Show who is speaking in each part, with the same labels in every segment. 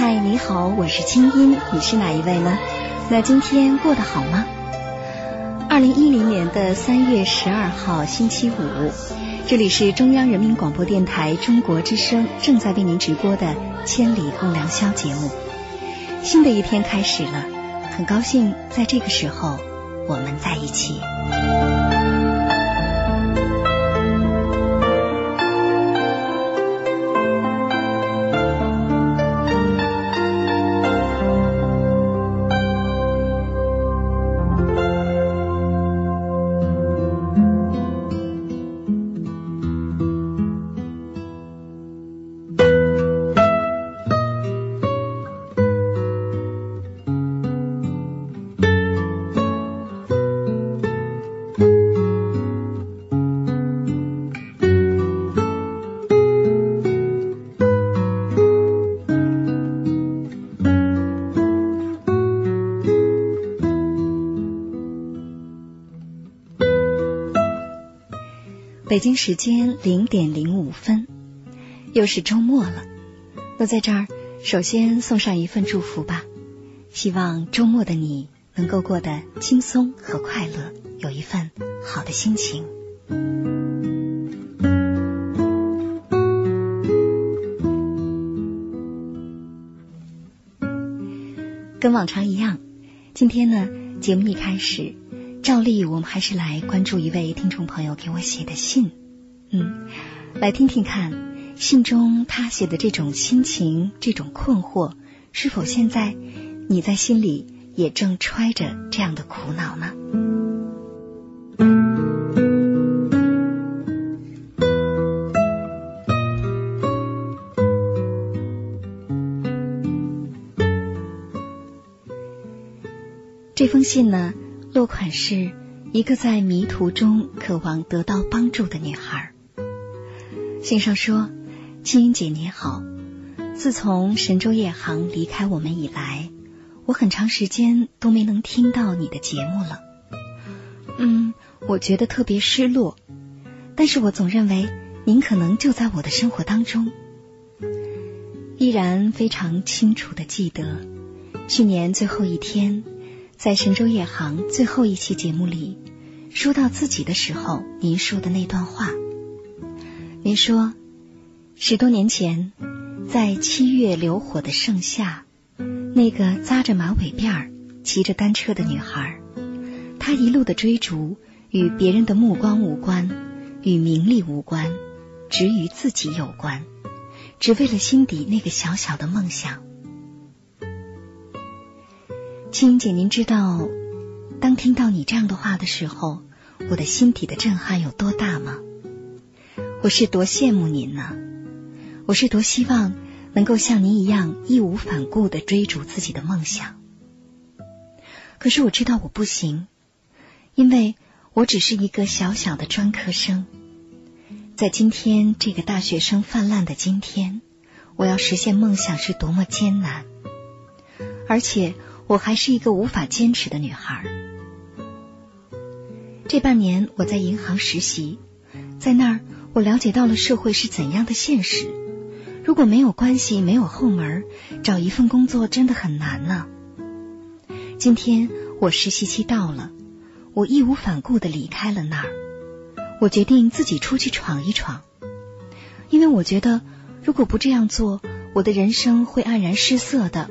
Speaker 1: 嗨，你好，我是清音，你是哪一位呢？那今天过得好吗？二零一零年的三月十二号星期五，这里是中央人民广播电台中国之声正在为您直播的《千里共良宵》节目。新的一天开始了，很高兴在这个时候我们在一起。北京时间零点零五分，又是周末了。那在这儿，首先送上一份祝福吧，希望周末的你能够过得轻松和快乐，有一份好的心情。跟往常一样，今天呢，节目一开始。照例，我们还是来关注一位听众朋友给我写的信，嗯，来听听看信中他写的这种心情、这种困惑，是否现在你在心里也正揣着这样的苦恼呢？这封信呢？落款是一个在迷途中渴望得到帮助的女孩。信上说：“青音姐你好，自从神州夜航离开我们以来，我很长时间都没能听到你的节目了。嗯，我觉得特别失落。但是我总认为您可能就在我的生活当中。依然非常清楚的记得去年最后一天。”在神州夜航最后一期节目里，说到自己的时候，您说的那段话。您说，十多年前，在七月流火的盛夏，那个扎着马尾辫儿、骑着单车的女孩，她一路的追逐，与别人的目光无关，与名利无关，只与自己有关，只为了心底那个小小的梦想。青姐，您知道，当听到你这样的话的时候，我的心底的震撼有多大吗？我是多羡慕您呢！我是多希望能够像您一样义无反顾的追逐自己的梦想。可是我知道我不行，因为我只是一个小小的专科生。在今天这个大学生泛滥的今天，我要实现梦想是多么艰难，而且。我还是一个无法坚持的女孩。这半年我在银行实习，在那儿我了解到了社会是怎样的现实。如果没有关系，没有后门，找一份工作真的很难呢。今天我实习期到了，我义无反顾的离开了那儿。我决定自己出去闯一闯，因为我觉得如果不这样做，我的人生会黯然失色的。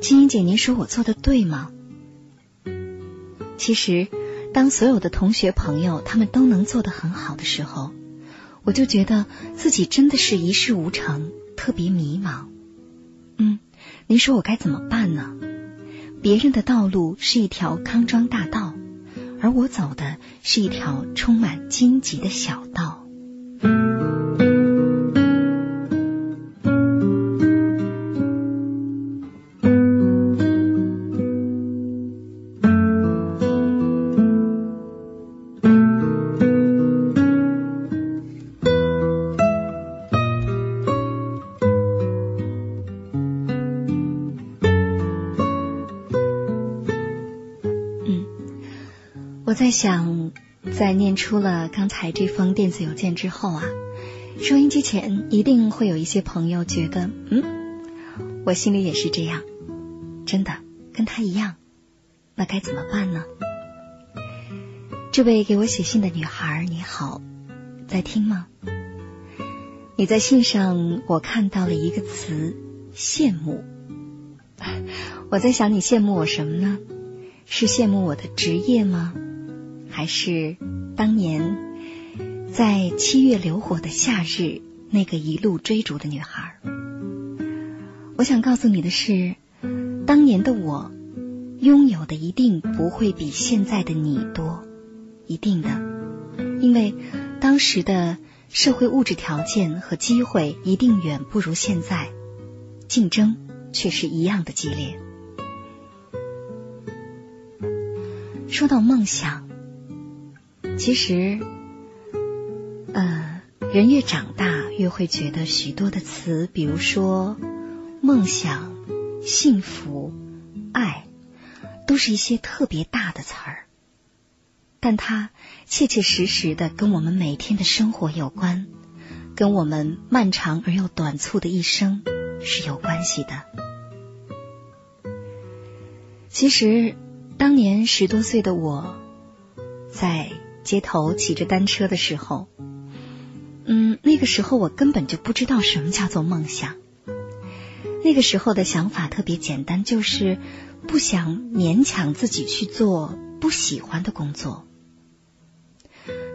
Speaker 1: 青音姐，您说我做的对吗？其实，当所有的同学朋友他们都能做得很好的时候，我就觉得自己真的是一事无成，特别迷茫。嗯，您说我该怎么办呢？别人的道路是一条康庄大道，而我走的是一条充满荆棘的小道。在想，在念出了刚才这封电子邮件之后啊，收音机前一定会有一些朋友觉得，嗯，我心里也是这样，真的跟他一样，那该怎么办呢？这位给我写信的女孩，你好，在听吗？你在信上，我看到了一个词“羡慕”。我在想，你羡慕我什么呢？是羡慕我的职业吗？还是当年在七月流火的夏日那个一路追逐的女孩？我想告诉你的是，当年的我拥有的一定不会比现在的你多。一定的，因为当时的社会物质条件和机会一定远不如现在，竞争却是一样的激烈。说到梦想，其实，呃，人越长大越会觉得许多的词，比如说梦想、幸福、爱，都是一些特别大的词儿。但它切切实实的跟我们每天的生活有关，跟我们漫长而又短促的一生是有关系的。其实，当年十多岁的我，在街头骑着单车的时候，嗯，那个时候我根本就不知道什么叫做梦想。那个时候的想法特别简单，就是不想勉强自己去做不喜欢的工作。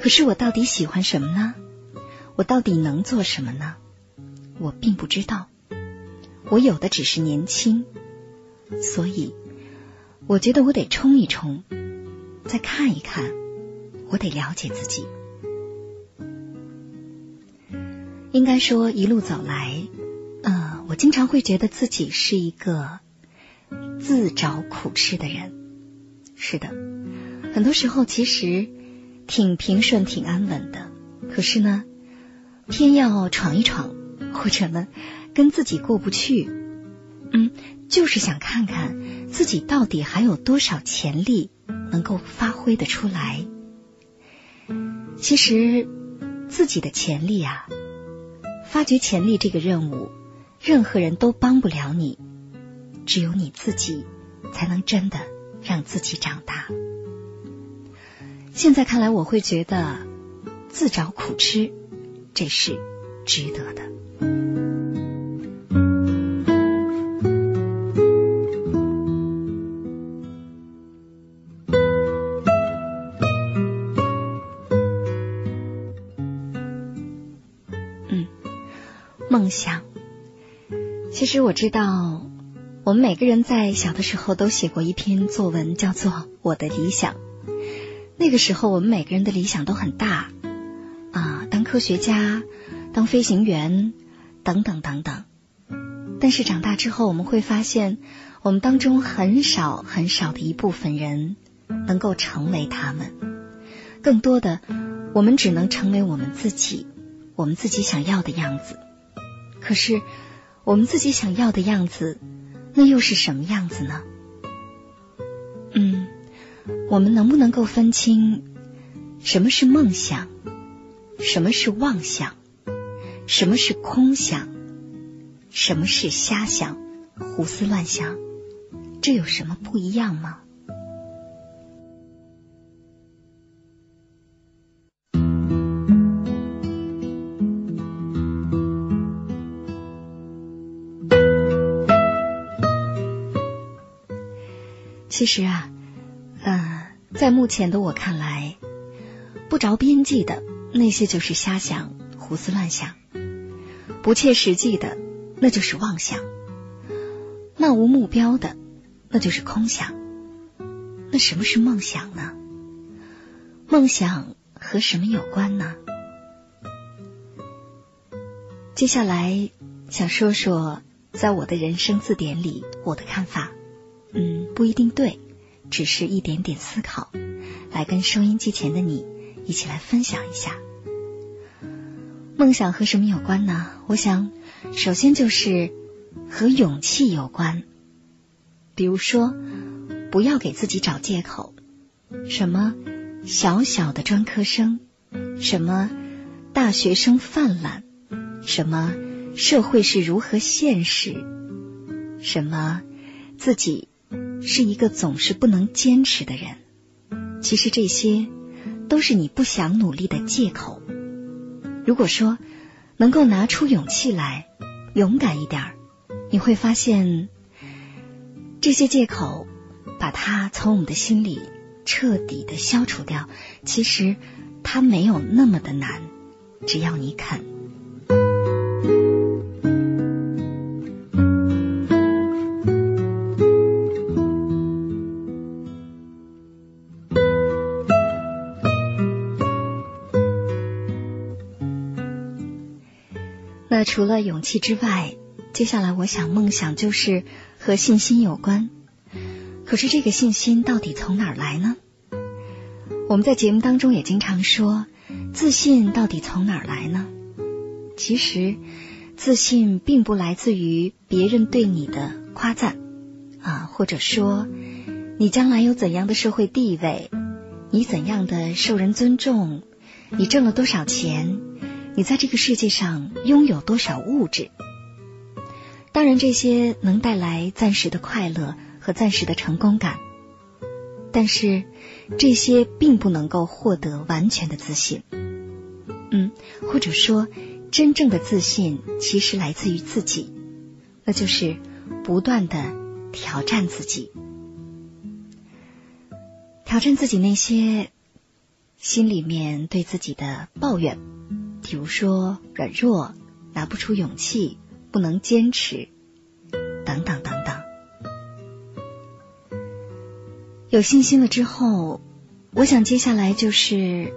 Speaker 1: 可是我到底喜欢什么呢？我到底能做什么呢？我并不知道。我有的只是年轻，所以我觉得我得冲一冲，再看一看。我得了解自己。应该说，一路走来，呃，我经常会觉得自己是一个自找苦吃的人。是的，很多时候其实。挺平顺、挺安稳的，可是呢，偏要闯一闯，或者呢，跟自己过不去，嗯，就是想看看自己到底还有多少潜力能够发挥的出来。其实自己的潜力啊，发掘潜力这个任务，任何人都帮不了你，只有你自己才能真的让自己长大。现在看来，我会觉得自找苦吃，这是值得的。其实我知道，我们每个人在小的时候都写过一篇作文，叫做《我的理想》。那个时候，我们每个人的理想都很大啊，当科学家、当飞行员等等等等。但是长大之后，我们会发现，我们当中很少很少的一部分人能够成为他们。更多的，我们只能成为我们自己，我们自己想要的样子。可是，我们自己想要的样子，那又是什么样子呢？嗯。我们能不能够分清什么是梦想，什么是妄想，什么是空想，什么是瞎想、胡思乱想？这有什么不一样吗？其实啊。在目前的我看来，不着边际的那些就是瞎想、胡思乱想；不切实际的那就是妄想；漫无目标的那就是空想。那什么是梦想呢？梦想和什么有关呢？接下来想说说，在我的人生字典里，我的看法，嗯，不一定对。只是一点点思考，来跟收音机前的你一起来分享一下。梦想和什么有关呢？我想，首先就是和勇气有关。比如说，不要给自己找借口，什么小小的专科生，什么大学生泛滥，什么社会是如何现实，什么自己是一个总是不能坚持的人，其实这些都是你不想努力的借口。如果说能够拿出勇气来，勇敢一点儿，你会发现这些借口，把它从我们的心里彻底的消除掉。其实它没有那么的难，只要你肯。除了勇气之外，接下来我想梦想就是和信心有关。可是这个信心到底从哪儿来呢？我们在节目当中也经常说，自信到底从哪儿来呢？其实，自信并不来自于别人对你的夸赞啊，或者说你将来有怎样的社会地位，你怎样的受人尊重，你挣了多少钱，你在这个世界上拥有多少物质。当然，这些能带来暂时的快乐和暂时的成功感，但是这些并不能够获得完全的自信。嗯，或者说，真正的自信其实来自于自己，那就是不断的挑战自己，挑战自己那些心里面对自己的抱怨，比如说软弱、拿不出勇气。不能坚持，等等等等。有信心了之后，我想接下来就是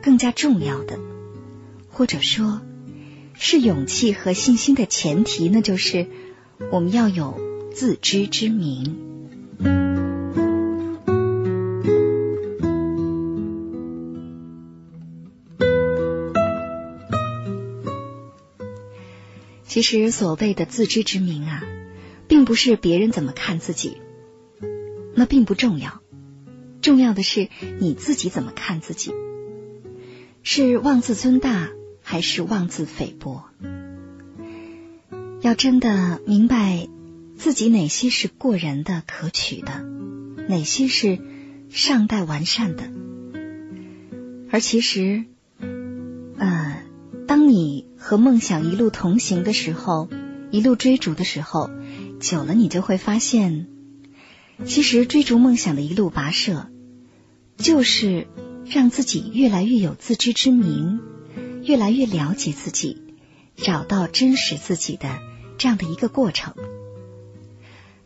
Speaker 1: 更加重要的，或者说，是勇气和信心的前提，那就是我们要有自知之明。其实所谓的自知之明啊，并不是别人怎么看自己，那并不重要。重要的是你自己怎么看自己，是妄自尊大还是妄自菲薄？要真的明白自己哪些是过人的、可取的，哪些是尚待完善的，而其实，和梦想一路同行的时候，一路追逐的时候，久了你就会发现，其实追逐梦想的一路跋涉，就是让自己越来越有自知之明，越来越了解自己，找到真实自己的这样的一个过程。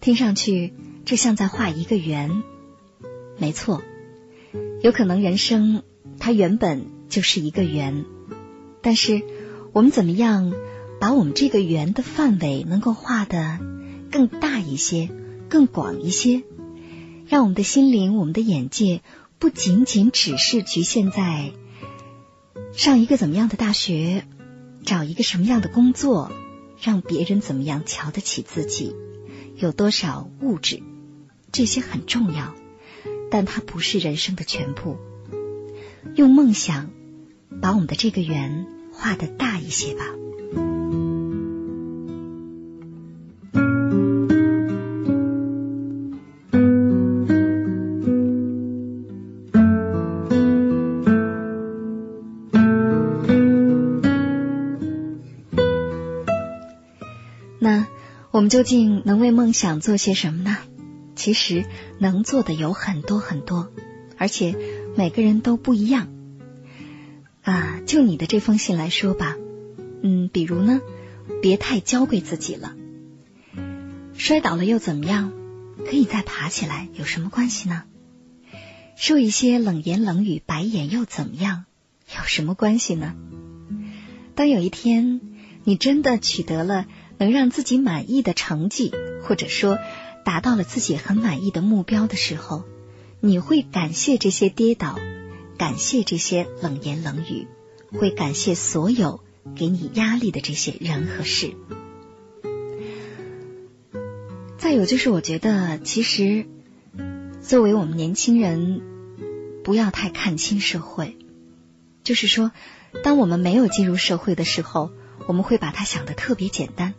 Speaker 1: 听上去，这像在画一个圆。没错，有可能人生它原本就是一个圆，但是。我们怎么样把我们这个圆的范围能够画的更大一些、更广一些，让我们的心灵、我们的眼界不仅仅只是局限在上一个怎么样的大学、找一个什么样的工作、让别人怎么样瞧得起自己、有多少物质，这些很重要，但它不是人生的全部。用梦想把我们的这个圆。画的大一些吧。那我们究竟能为梦想做些什么呢？其实能做的有很多很多，而且每个人都不一样。啊，就你的这封信来说吧，嗯，比如呢，别太娇贵自己了。摔倒了又怎么样？可以再爬起来，有什么关系呢？受一些冷言冷语、白眼又怎么样？有什么关系呢？当有一天你真的取得了能让自己满意的成绩，或者说达到了自己很满意的目标的时候，你会感谢这些跌倒。感谢这些冷言冷语，会感谢所有给你压力的这些人和事。再有就是，我觉得其实作为我们年轻人，不要太看清社会。就是说，当我们没有进入社会的时候，我们会把它想的特别简单；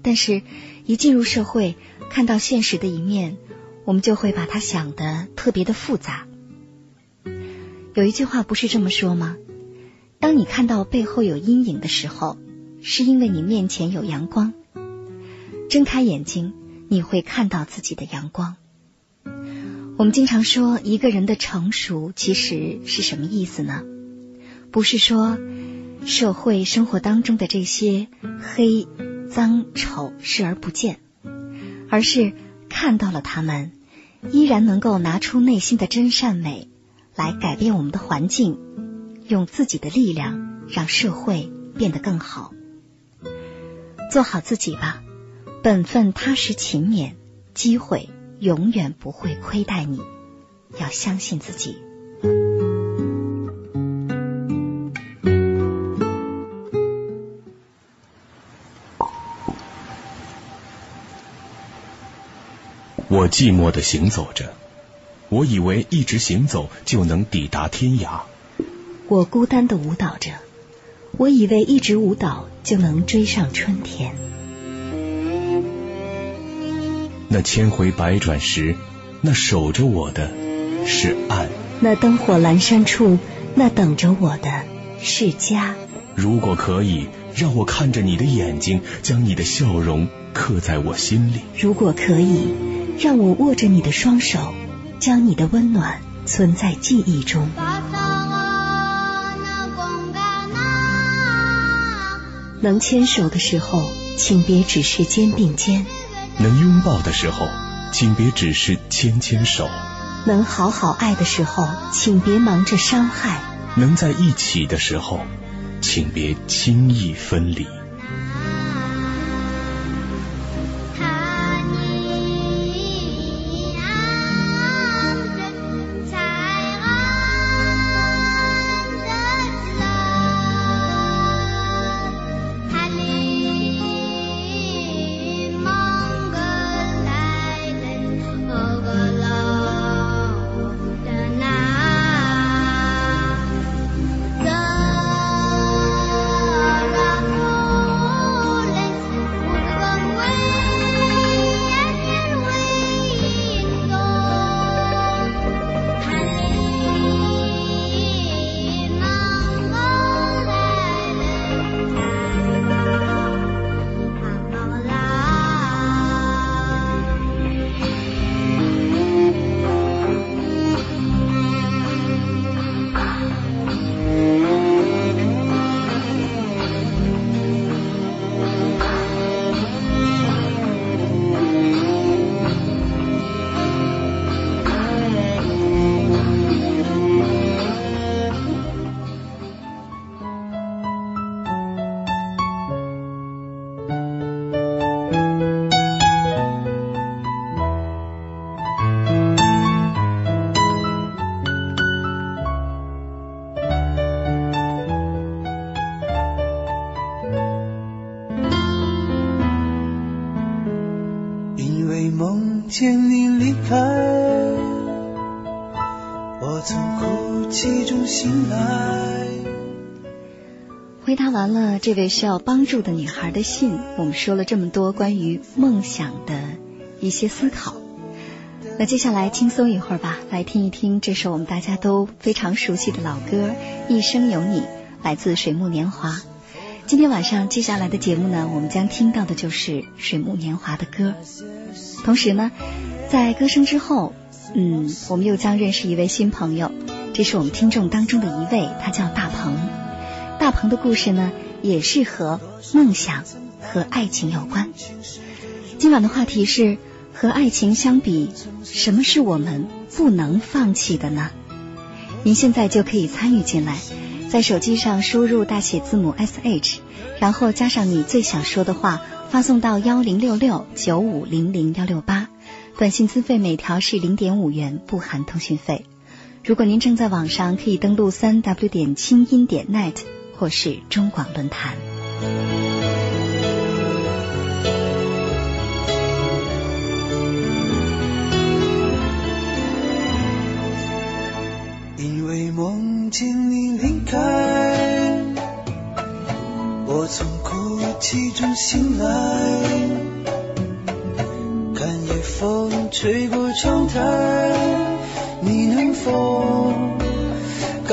Speaker 1: 但是，一进入社会，看到现实的一面，我们就会把它想的特别的复杂。有一句话不是这么说吗？当你看到背后有阴影的时候，是因为你面前有阳光。睁开眼睛，你会看到自己的阳光。我们经常说一个人的成熟，其实是什么意思呢？不是说社会生活当中的这些黑、脏、丑视而不见，而是看到了他们，依然能够拿出内心的真善美来改变我们的环境，用自己的力量让社会变得更好。做好自己吧，本分、踏实、勤勉，机会永远不会亏待你。要相信自己。
Speaker 2: 我寂寞的行走着，我以为一直行走就能抵达天涯。
Speaker 1: 我孤单的舞蹈着，我以为一直舞蹈就能追上春天。
Speaker 2: 那千回百转时，那守着我的是岸；
Speaker 1: 那灯火阑珊处，那等着我的是家。
Speaker 2: 如果可以，让我看着你的眼睛，将你的笑容刻在我心里；
Speaker 1: 如果可以。让我握着你的双手，将你的温暖存在记忆中。能牵手的时候，请别只是肩并肩；
Speaker 2: 能拥抱的时候，请别只是牵牵手；
Speaker 1: 能好好爱的时候，请别忙着伤害；
Speaker 2: 能在一起的时候，请别轻易分离。
Speaker 1: 回答完了这位需要帮助的女孩的信，我们说了这么多关于梦想的一些思考。那接下来轻松一会儿吧，来听一听这首我们大家都非常熟悉的老歌《一生有你》，来自水木年华。今天晚上接下来的节目呢，我们将听到的就是水木年华的歌。同时呢，在歌声之后，嗯，我们又将认识一位新朋友，这是我们听众当中的一位，他叫大鹏。大鹏的故事呢，也是和梦想和爱情有关。今晚的话题是和爱情相比，什么是我们不能放弃的呢？您现在就可以参与进来，在手机上输入大写字母 S H，然后加上你最想说的话，发送到幺零六六九五零零幺六八，短信资费每条是零点五元，不含通讯费。如果您正在网上，可以登录三 W 点清音点 net。我是中广论坛。
Speaker 3: 因为梦见你离开我从哭泣中醒来看夜风吹过窗台你能否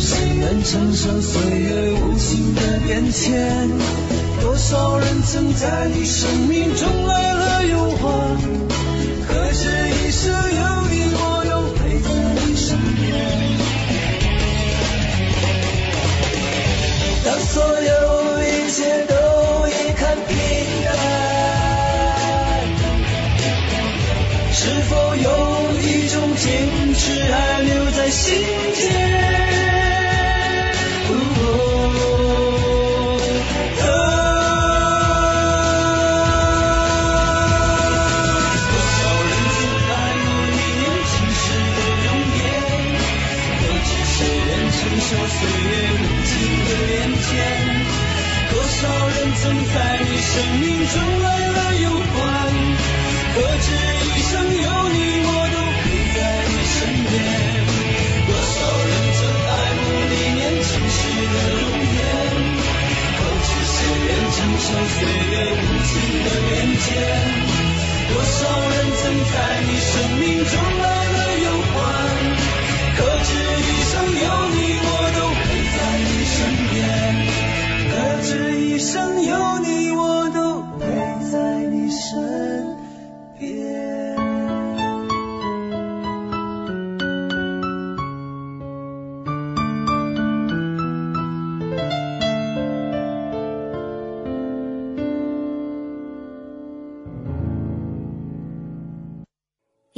Speaker 3: 谁能承受岁月无情的变迁？多少人曾在你生命中来了又还，可是一生有你，我都陪在你身边。当所有一切都